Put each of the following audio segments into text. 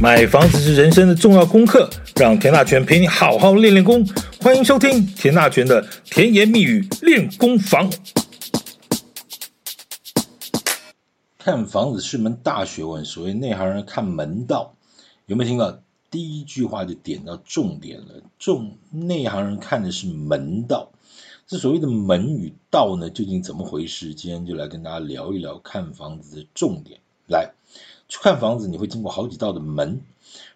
买房子是人生的重要功课，让田大权陪你好好练练功。欢迎收听田大权的甜言蜜语练功房。看房子是门大学问，所谓内行人看门道，有没有听到？第一句话就点到重点了，重内行人看的是门道。这所谓的门与道呢，究竟怎么回事？今天就来跟大家聊一聊看房子的重点。来。去看房子，你会经过好几道的门。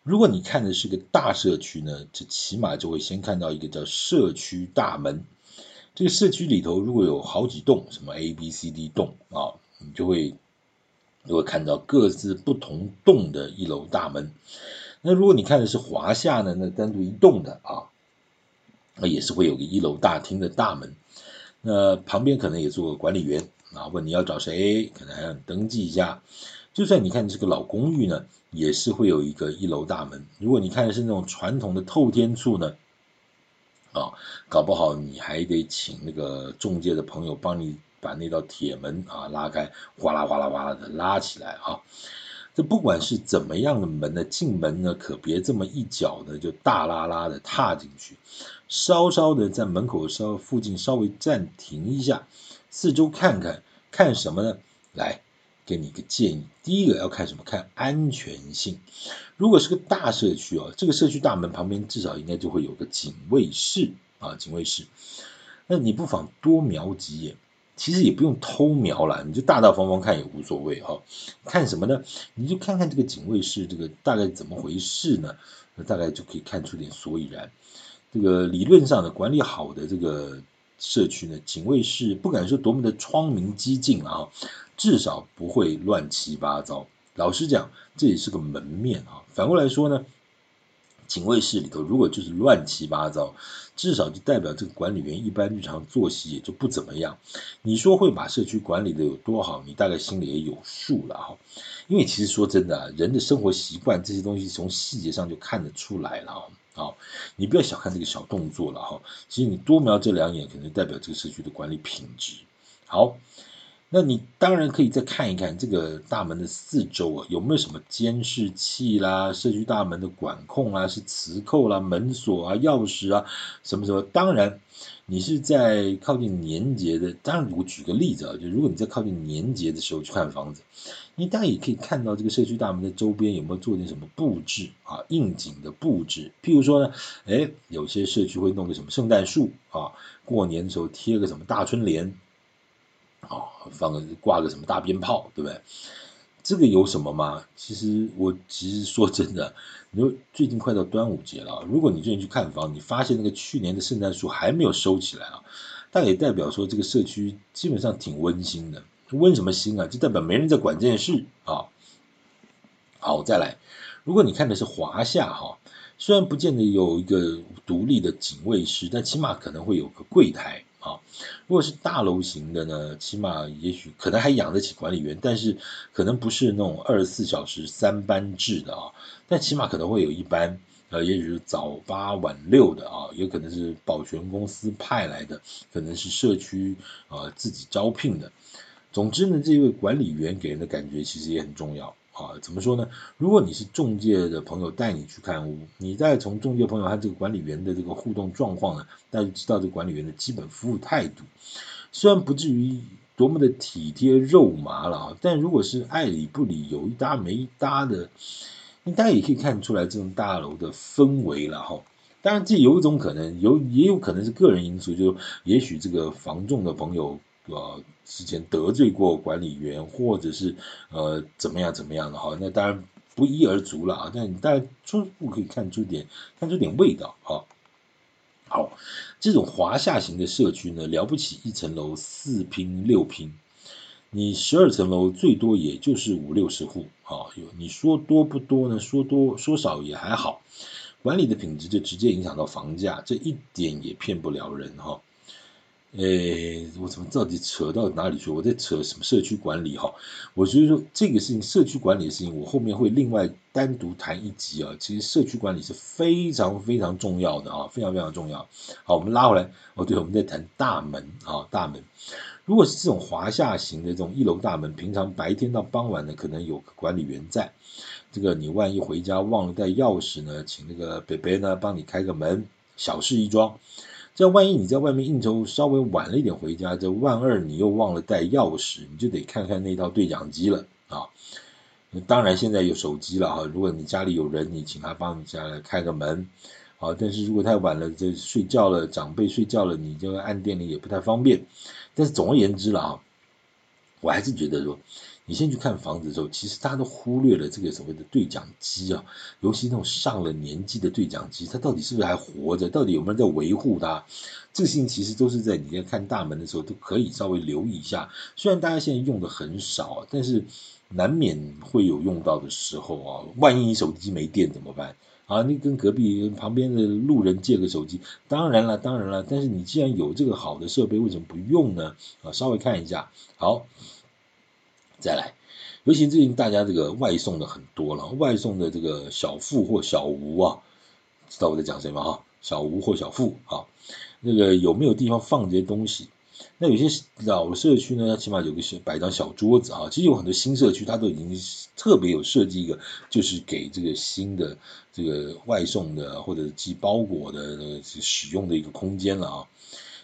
如果你看的是个大社区呢，这起码就会先看到一个叫社区大门。这个社区里头如果有好几栋，什么 A、B、C、D 栋啊，你就会就会看到各自不同栋的一楼大门。那如果你看的是华夏呢，那单独一栋的啊，那也是会有个一楼大厅的大门。那旁边可能也做个管理员啊，问你要找谁，可能还要登记一下。就算你看这个老公寓呢，也是会有一个一楼大门。如果你看的是那种传统的透天厝呢，啊，搞不好你还得请那个中介的朋友帮你把那道铁门啊拉开，哗啦哗啦哗啦的拉起来啊。这不管是怎么样的门呢，进门呢可别这么一脚呢就大拉拉的踏进去，稍稍的在门口稍附近稍微暂停一下，四周看看，看什么呢？来。给你一个建议，第一个要看什么？看安全性。如果是个大社区哦，这个社区大门旁边至少应该就会有个警卫室啊，警卫室。那你不妨多瞄几眼，其实也不用偷瞄了，你就大大方方看也无所谓哈。看什么呢？你就看看这个警卫室这个大概怎么回事呢？那大概就可以看出点所以然。这个理论上的管理好的这个社区呢，警卫室不敢说多么的窗明几净啊。至少不会乱七八糟。老实讲，这也是个门面啊。反过来说呢，警卫室里头如果就是乱七八糟，至少就代表这个管理员一般日常作息也就不怎么样。你说会把社区管理的有多好，你大概心里也有数了哈。因为其实说真的，人的生活习惯这些东西从细节上就看得出来了啊。好，你不要小看这个小动作了哈。其实你多瞄这两眼，可能代表这个社区的管理品质好。那你当然可以再看一看这个大门的四周啊，有没有什么监视器啦，社区大门的管控啦，是磁扣啦、门锁啊、钥匙啊，什么什么。当然，你是在靠近年节的，当然我举个例子啊，就如果你在靠近年节的时候去看房子，你当然也可以看到这个社区大门的周边有没有做点什么布置啊，应景的布置。譬如说呢，哎，有些社区会弄个什么圣诞树啊，过年的时候贴个什么大春联。啊，放个挂个什么大鞭炮，对不对？这个有什么吗？其实我其实说真的，你说最近快到端午节了，如果你最近去看房，你发现那个去年的圣诞树还没有收起来啊，但也代表说这个社区基本上挺温馨的。温什么馨啊？就代表没人在管这件事啊。好，再来，如果你看的是华夏哈，虽然不见得有一个独立的警卫室，但起码可能会有个柜台。啊，如果是大楼型的呢，起码也许可能还养得起管理员，但是可能不是那种二十四小时三班制的啊，但起码可能会有一班，呃，也许是早八晚六的啊，也可能是保全公司派来的，可能是社区啊自己招聘的。总之呢，这位管理员给人的感觉其实也很重要。啊，怎么说呢？如果你是中介的朋友带你去看屋，你再从中介朋友和这个管理员的这个互动状况呢，大家就知道这管理员的基本服务态度。虽然不至于多么的体贴肉麻了啊，但如果是爱理不理、有一搭没一搭的，你大家也可以看出来这种大楼的氛围了哈。当然，这有一种可能，有也有可能是个人因素，就也许这个房仲的朋友。呃，之前得罪过管理员，或者是呃怎么样怎么样的哈，那当然不一而足了啊。但你大概初步可以看出点，看出点味道啊。好，这种华夏型的社区呢，了不起一层楼四拼六拼，你十二层楼最多也就是五六十户啊。有你说多不多呢？说多说少也还好，管理的品质就直接影响到房价，这一点也骗不了人哈。诶，我怎么到底扯到哪里去？我在扯什么社区管理哈？我觉得说这个事情，社区管理的事情，我后面会另外单独谈一集啊。其实社区管理是非常非常重要的啊，非常非常重要。好，我们拉回来哦，对，我们在谈大门啊，大门。如果是这种华夏型的这种一楼大门，平常白天到傍晚呢，可能有个管理员在。这个你万一回家忘了带钥匙呢，请那个北北呢帮你开个门，小事一桩。这万一你在外面应酬稍微晚了一点回家，这万二你又忘了带钥匙，你就得看看那套对讲机了啊。当然现在有手机了哈，如果你家里有人，你请他帮你家来开个门啊。但是如果太晚了，这睡觉了，长辈睡觉了，你就按电铃也不太方便。但是总而言之了啊，我还是觉得说。你先去看房子的时候，其实大家都忽略了这个所谓的对讲机啊，尤其那种上了年纪的对讲机，它到底是不是还活着？到底有没有人在维护它？这个事情其实都是在你在看大门的时候都可以稍微留意一下。虽然大家现在用的很少，但是难免会有用到的时候啊。万一你手机没电怎么办？啊，你跟隔壁旁边的路人借个手机，当然了，当然了。但是你既然有这个好的设备，为什么不用呢？啊，稍微看一下，好。再来，尤其最近大家这个外送的很多了，外送的这个小富或小吴啊，知道我在讲谁吗？哈，小吴或小富啊，那个有没有地方放这些东西？那有些老社区呢，起码有个小摆张小桌子啊。其实有很多新社区，它都已经特别有设计一个，就是给这个新的这个外送的或者寄包裹的使用的一个空间了啊。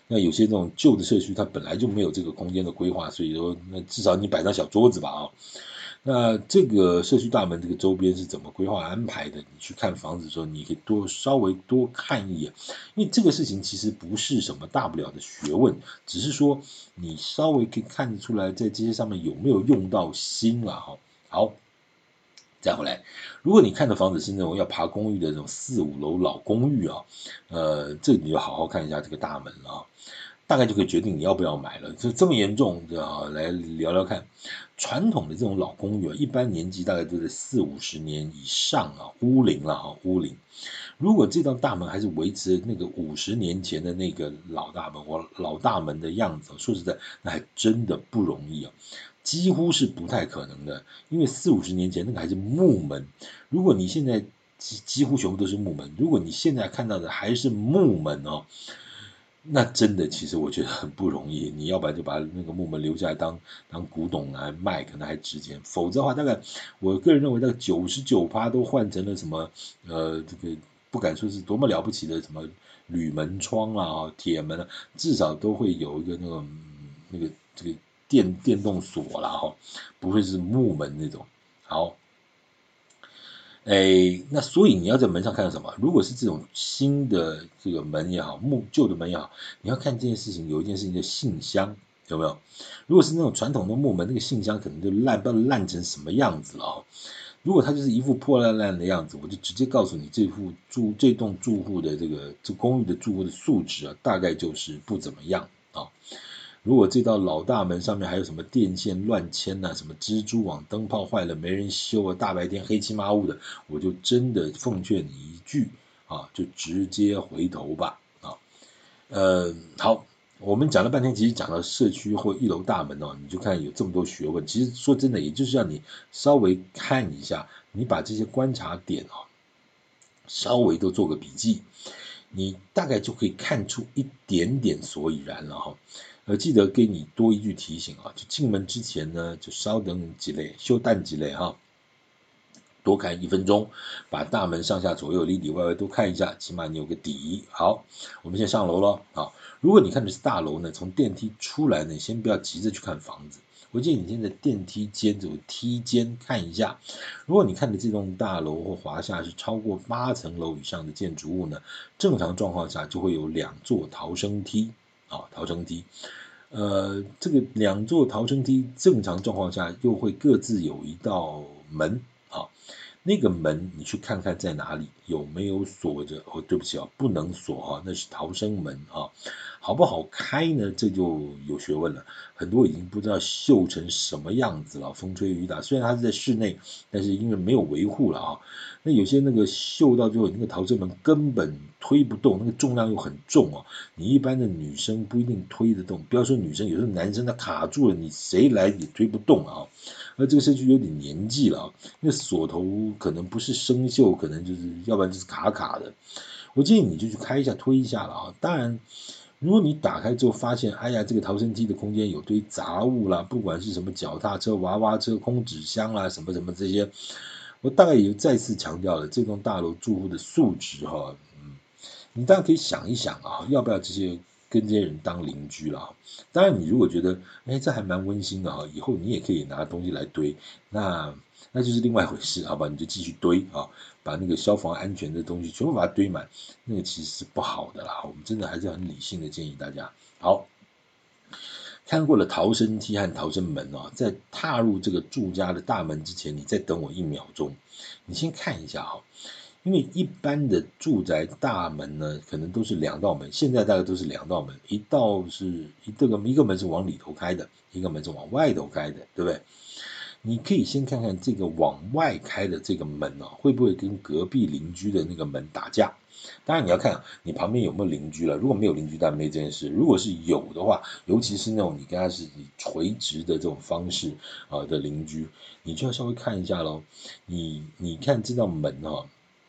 那有些这种旧的社区，它本来就没有这个空间的规划，所以说，那至少你摆张小桌子吧啊。那这个社区大门这个周边是怎么规划安排的？你去看房子的时候，你可以多稍微多看一眼，因为这个事情其实不是什么大不了的学问，只是说你稍微可以看得出来，在这些上面有没有用到心了哈。好。再回来，如果你看的房子是那种要爬公寓的那种四五楼老公寓啊，呃，这你就好好看一下这个大门了啊，大概就可以决定你要不要买了。就这么严重，对啊，来聊聊看。传统的这种老公寓啊，一般年纪大概都在四五十年以上啊，屋龄了啊，屋龄。如果这道大门还是维持那个五十年前的那个老大门或老大门的样子，说实在，那还真的不容易啊。几乎是不太可能的，因为四五十年前那个还是木门。如果你现在几几乎全部都是木门，如果你现在看到的还是木门哦，那真的其实我觉得很不容易。你要不然就把那个木门留下来当当古董来卖，可能还值钱。否则的话，大概我个人认为，大概九十九趴都换成了什么呃，这个不敢说是多么了不起的什么铝门窗啊、铁门啊，至少都会有一个那个那个这个。电电动锁了哈，不会是木门那种。好，哎，那所以你要在门上看到什么？如果是这种新的这个门也好，木旧的门也好，你要看这件事情，有一件事情叫信箱，有没有？如果是那种传统的木门，那个信箱可能就烂，不知道烂成什么样子了啊。如果它就是一副破烂烂的样子，我就直接告诉你，这户住这栋住户的这个这公寓的住户的素质啊，大概就是不怎么样啊。如果这道老大门上面还有什么电线乱牵呐，什么蜘蛛网、灯泡坏了没人修啊，大白天黑漆麻乌的，我就真的奉劝你一句啊，就直接回头吧啊。呃，好，我们讲了半天，其实讲到社区或一楼大门哦，你就看有这么多学问。其实说真的，也就是让你稍微看一下，你把这些观察点啊，稍微都做个笔记，你大概就可以看出一点点所以然了哈。呃，记得给你多一句提醒啊，就进门之前呢，就稍等几类，休淡几类哈，多看一分钟，把大门上下左右里里外外都看一下，起码你有个底。好，我们先上楼了啊。如果你看的是大楼呢，从电梯出来呢，先不要急着去看房子，我建议你先在电梯间走梯间看一下。如果你看的这栋大楼或华厦是超过八层楼以上的建筑物呢，正常状况下就会有两座逃生梯。啊，逃生梯，呃，这个两座逃生梯正常状况下又会各自有一道门，那个门你去看看在哪里，有没有锁着？哦，对不起啊，不能锁啊，那是逃生门啊。好不好开呢？这就有学问了。很多已经不知道锈成什么样子了，风吹雨打。虽然它是在室内，但是因为没有维护了啊。那有些那个锈到最后，那个逃生门根本推不动，那个重量又很重啊。你一般的女生不一定推得动，不要说女生，有时候男生他卡住了，你谁来也推不动啊。那这个社区有点年纪了，那锁头可能不是生锈，可能就是要不然就是卡卡的。我建议你就去开一下，推一下了啊。当然。如果你打开之后发现，哎呀，这个逃生梯的空间有堆杂物啦，不管是什么脚踏车、娃娃车、空纸箱啦，什么什么这些，我大概也就再次强调了，这栋大楼住户的素质哈，嗯，你大家可以想一想啊，要不要这些跟这些人当邻居了？当然，你如果觉得，哎，这还蛮温馨的哈，以后你也可以拿东西来堆，那那就是另外一回事，好吧？你就继续堆啊。把那个消防安全的东西全部把它堆满，那个其实是不好的啦。我们真的还是很理性的建议大家。好，看过了逃生梯和逃生门哦，在踏入这个住家的大门之前，你再等我一秒钟，你先看一下哈。因为一般的住宅大门呢，可能都是两道门，现在大概都是两道门，一道是一这个一个门是往里头开的，一个门是往外头开的，对不对？你可以先看看这个往外开的这个门哦，会不会跟隔壁邻居的那个门打架？当然你要看你旁边有没有邻居了。如果没有邻居，当然没这件事。如果是有的话，尤其是那种你跟他是以垂直的这种方式啊的邻居，你就要稍微看一下喽。你你看这道门哈，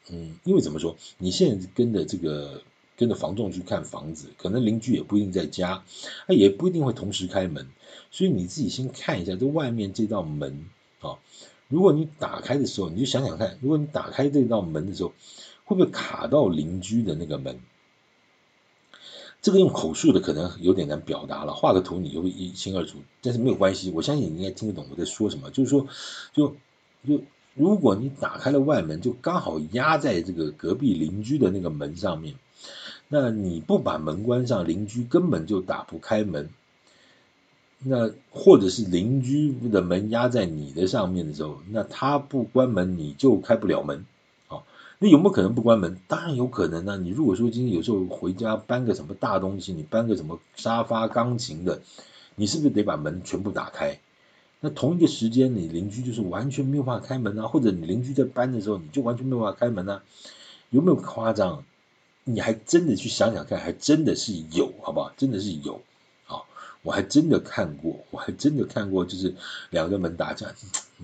嗯，因为怎么说，你现在跟着这个跟着房仲去看房子，可能邻居也不一定在家，他也不一定会同时开门。所以你自己先看一下这外面这道门啊，如果你打开的时候，你就想想看，如果你打开这道门的时候，会不会卡到邻居的那个门？这个用口述的可能有点难表达了，画个图你就会一清二楚。但是没有关系，我相信你应该听得懂我在说什么。就是说，就就如果你打开了外门，就刚好压在这个隔壁邻居的那个门上面，那你不把门关上，邻居根本就打不开门。那或者是邻居的门压在你的上面的时候，那他不关门你就开不了门，啊，那有没有可能不关门？当然有可能呢。你如果说今天有时候回家搬个什么大东西，你搬个什么沙发、钢琴的，你是不是得把门全部打开？那同一个时间，你邻居就是完全没有办法开门啊，或者你邻居在搬的时候，你就完全没有办法开门啊？有没有夸张？你还真的去想想看，还真的是有，好不好？真的是有。啊我还真的看过，我还真的看过，就是两个门打架。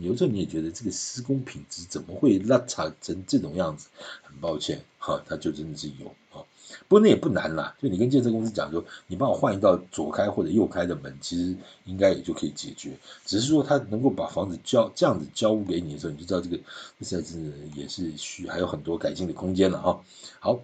有时候你也觉得这个施工品质怎么会拉差成这种样子？很抱歉，哈，它就真的是有啊。不过那也不难啦，就你跟建设公司讲说，你帮我换一道左开或者右开的门，其实应该也就可以解决。只是说他能够把房子交这样子交给你的时候，你就知道这个这在是也是需还有很多改进的空间了哈。好。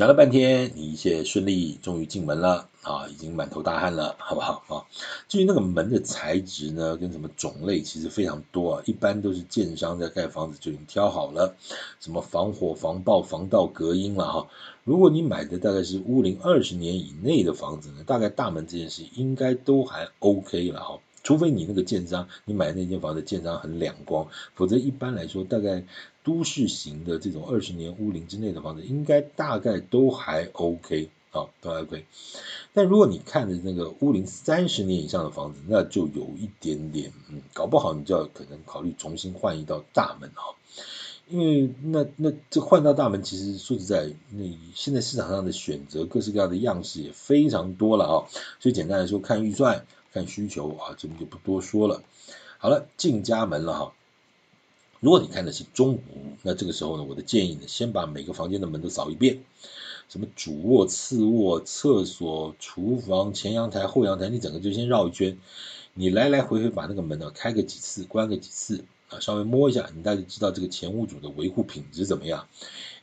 讲了半天，你一切顺利，终于进门了啊，已经满头大汗了，好不好啊？至于那个门的材质呢，跟什么种类，其实非常多啊，一般都是建商在盖房子就已经挑好了，什么防火、防爆、防盗、隔音了哈。如果你买的大概是屋龄二十年以内的房子呢，大概大门这件事应该都还 OK 了哈。除非你那个建商，你买的那间房子建商很两光，否则一般来说，大概都市型的这种二十年屋龄之内的房子，应该大概都还 OK 啊，都还 OK。但如果你看的那个屋龄三十年以上的房子，那就有一点点，嗯，搞不好你就要可能考虑重新换一道大门哈，因为那那这换道大门，其实说实在，那现在市场上的选择各式各样的样式也非常多了啊，所以简单来说，看预算。看需求啊，这边就不多说了。好了，进家门了哈。如果你看的是中午，那这个时候呢，我的建议呢，先把每个房间的门都扫一遍，什么主卧、次卧、厕所、厨房、前阳台、后阳台，你整个就先绕一圈，你来来回回把那个门呢开个几次，关个几次啊，稍微摸一下，你大概知道这个前屋主的维护品质怎么样。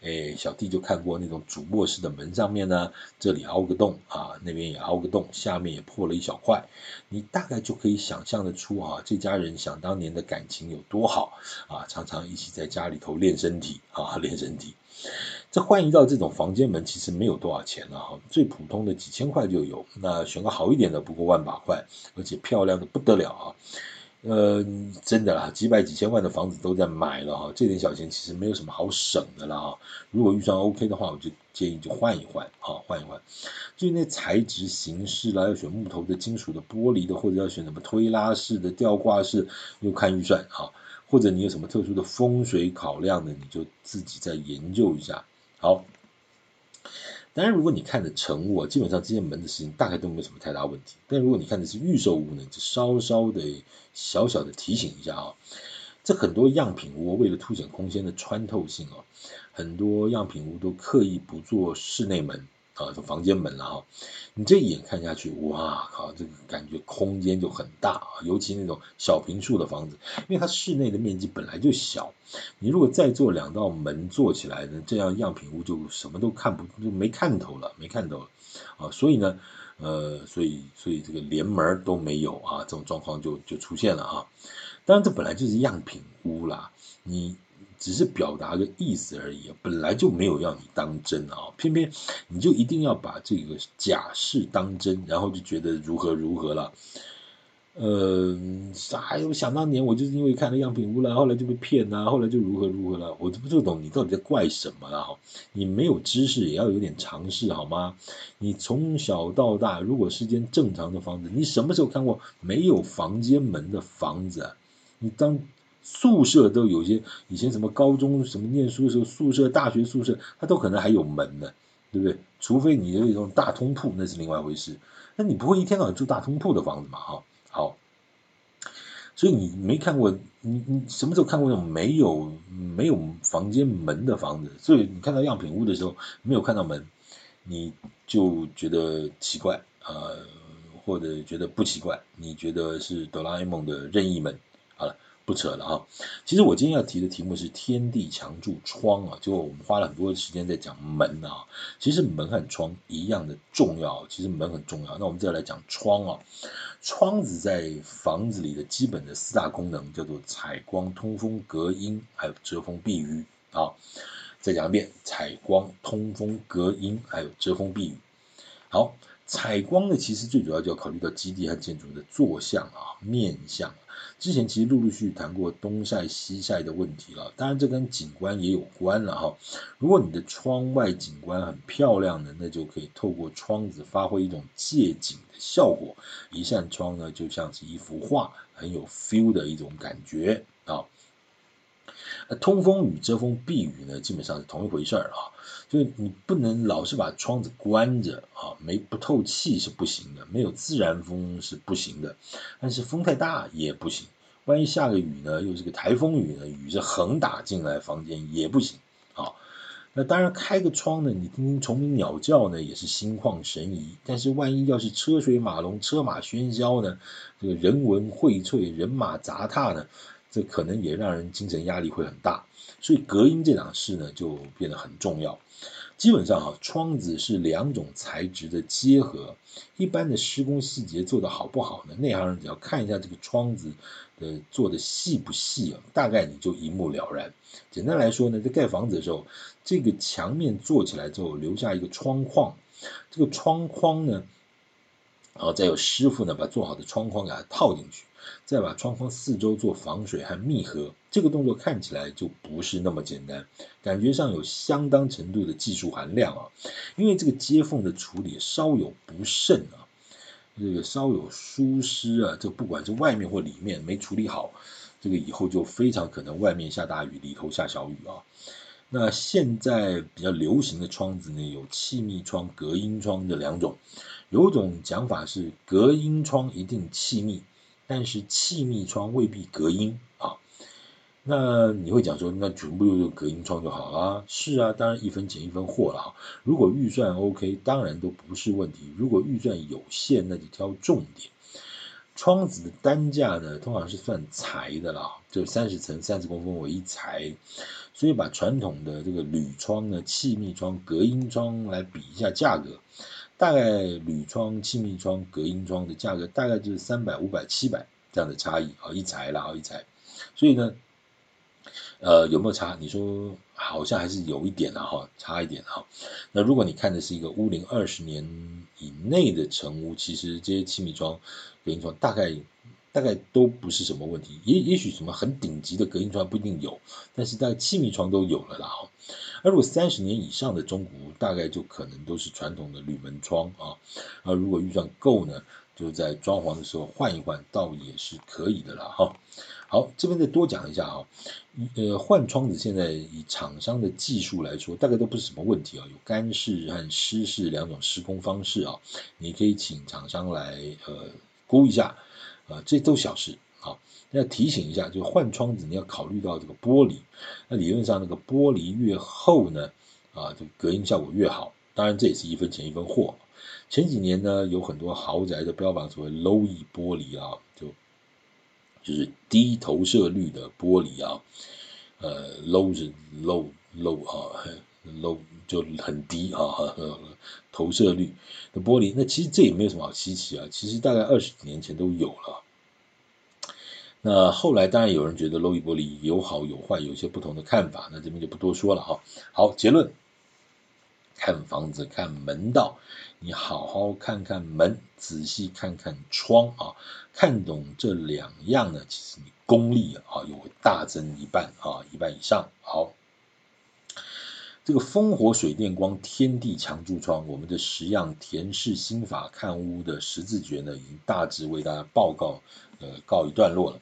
哎，小弟就看过那种主卧室的门上面呢，这里凹个洞啊，那边也凹个洞，下面也破了一小块，你大概就可以想象得出啊，这家人想当年的感情有多好啊，常常一起在家里头练身体啊，练身体。这换一道这种房间门其实没有多少钱了哈，最普通的几千块就有，那选个好一点的不过万把块，而且漂亮的不得了啊。呃，真的啦，几百几千万的房子都在买了哈，这点小钱其实没有什么好省的了哈。如果预算 OK 的话，我就建议就换一换啊，换一换。至于那材质形式啦，要选木头的、金属的、玻璃的，或者要选什么推拉式的、吊挂式，又看预算啊。或者你有什么特殊的风水考量的？你就自己再研究一下。好。当然，如果你看的成屋啊，基本上这些门的事情大概都没有什么太大问题。但如果你看的是预售屋呢，就稍稍的小小的提醒一下啊，这很多样品屋为了凸显空间的穿透性哦，很多样品屋都刻意不做室内门。啊，房间门了哈，你这一眼看下去，哇靠，这个感觉空间就很大啊，尤其那种小平数的房子，因为它室内的面积本来就小，你如果再做两道门做起来呢，这样样品屋就什么都看不就没看头了，没看头了啊，所以呢，呃，所以所以这个连门都没有啊，这种状况就就出现了啊，当然这本来就是样品屋啦，你。只是表达个意思而已，本来就没有要你当真啊，偏偏你就一定要把这个假事当真，然后就觉得如何如何了。呃，哎呦，想当年我就是因为看了样品屋了，后来就被骗了，后来就如何如何了，我就不懂你到底在怪什么了哈？你没有知识也要有点常识好吗？你从小到大，如果是间正常的房子，你什么时候看过没有房间门的房子？你当。宿舍都有些，以前什么高中什么念书的时候，宿舍、大学宿舍，它都可能还有门呢，对不对？除非你有一种大通铺，那是另外一回事。那你不会一天到晚住大通铺的房子嘛？哈，好。所以你没看过，你你什么时候看过那种没有没有房间门的房子？所以你看到样品屋的时候没有看到门，你就觉得奇怪，呃，或者觉得不奇怪，你觉得是哆啦 A 梦的任意门。好了。不扯了啊！其实我今天要提的题目是天地墙柱窗啊，就我们花了很多的时间在讲门啊。其实门和窗一样的重要，其实门很重要。那我们再来讲窗啊，窗子在房子里的基本的四大功能叫做采光、通风、隔音，还有遮风避雨啊。再讲一遍，采光、通风、隔音，还有遮风避雨。好，采光呢，其实最主要就要考虑到基地和建筑的坐向啊、面向。之前其实陆陆续续谈过东晒西晒的问题了，当然这跟景观也有关了哈。如果你的窗外景观很漂亮的，那就可以透过窗子发挥一种借景的效果。一扇窗呢，就像是一幅画，很有 feel 的一种感觉啊。那通风与遮风避雨呢，基本上是同一回事儿啊。就是你不能老是把窗子关着啊，没不透气是不行的，没有自然风是不行的，但是风太大也不行。万一下个雨呢，又是个台风雨呢，雨是横打进来房间也不行啊。那当然开个窗呢，你听听虫鸣鸟叫呢，也是心旷神怡。但是万一要是车水马龙、车马喧嚣呢，这个人文荟萃、人马杂沓呢？这可能也让人精神压力会很大，所以隔音这档事呢就变得很重要。基本上哈，窗子是两种材质的结合，一般的施工细节做得好不好呢？内行人只要看一下这个窗子的做的细不细啊，大概你就一目了然。简单来说呢，在盖房子的时候，这个墙面做起来之后留下一个窗框，这个窗框呢，然后再有师傅呢把做好的窗框给它套进去。再把窗框四周做防水和密合，这个动作看起来就不是那么简单，感觉上有相当程度的技术含量啊。因为这个接缝的处理稍有不慎啊，这个稍有疏失啊，这不管是外面或里面没处理好，这个以后就非常可能外面下大雨，里头下小雨啊。那现在比较流行的窗子呢，有气密窗、隔音窗这两种，有种讲法是隔音窗一定气密。但是气密窗未必隔音啊，那你会讲说，那全部用隔音窗就好啊？是啊，当然一分钱一分货了啊。如果预算 OK，当然都不是问题。如果预算有限，那就挑重点。窗子的单价呢，通常是算材的啦，就三十层三十公分为一材，所以把传统的这个铝窗呢、气密窗、隔音窗来比一下价格。大概铝窗、气密窗、隔音窗的价格大概就是三百、五百、七百这样的差异啊，一材啦，一材。所以呢，呃，有没有差？你说好像还是有一点的哈，差一点哈。那如果你看的是一个屋龄二十年以内的成屋，其实这些气密窗、隔音窗大概。大概都不是什么问题。也也许什么很顶级的隔音窗不一定有，但是大概气密窗都有了啦。而如果三十年以上的中古，大概就可能都是传统的铝门窗啊。而如果预算够呢，就在装潢的时候换一换，倒也是可以的啦哈。好，这边再多讲一下啊，呃，换窗子现在以厂商的技术来说，大概都不是什么问题啊，有干式和湿式两种施工方式啊，你可以请厂商来呃估一下，啊，这都小事啊。要提醒一下，就换窗子你要考虑到这个玻璃，那理论上那个玻璃越厚呢，啊，这隔音效果越好。当然这也是一分钱一分货。前几年呢，有很多豪宅的标榜所谓 Low-E 玻璃啊，就就是低投射率的玻璃啊，呃，low 是 low low 啊，low 就很低啊，投射率的玻璃，那其实这也没有什么好稀奇啊，其实大概二十几年前都有了。那后来当然有人觉得 Low-E 玻璃有好有坏，有些不同的看法，那这边就不多说了哈。好，结论。看房子看门道，你好好看看门，仔细看看窗啊，看懂这两样呢，其实你功力啊又会大增一半啊，一半以上。好，这个烽火水电光天地墙柱窗，我们的十样田氏心法看屋的十字诀呢，已经大致为大家报告呃告一段落了。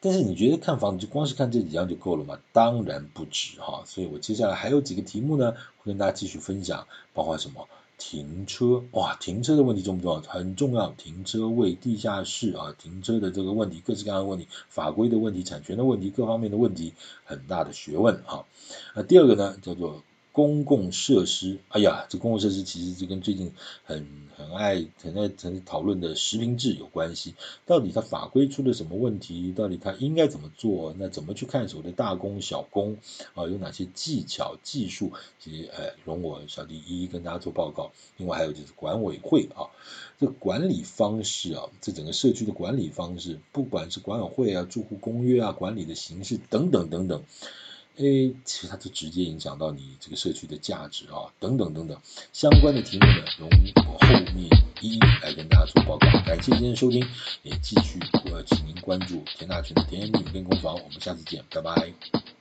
但是你觉得看房子就光是看这几样就够了吗？当然不止哈，所以我接下来还有几个题目呢，会跟大家继续分享，包括什么停车哇，停车的问题重不重要？很重要，停车位、地下室啊，停车的这个问题，各式各样的问题，法规的问题、产权的问题，各方面的问题，很大的学问哈。那第二个呢，叫做。公共设施，哎呀，这公共设施其实就跟最近很很爱很爱很讨论的实名制有关系。到底它法规出了什么问题？到底它应该怎么做？那怎么去看所谓的大工小工啊？有哪些技巧技术？其实，哎，容我小弟一一跟大家做报告。另外还有就是管委会啊，这管理方式啊，这整个社区的管理方式，不管是管委会啊、住户公约啊、管理的形式等等等等。哎，其实它就直接影响到你这个社区的价值啊，等等等等，相关的题目呢，容我后面一一来跟大家做报告。感谢今天收听，也继续呃，请您关注田大群的甜言蜜语练功房，我们下次见，拜拜。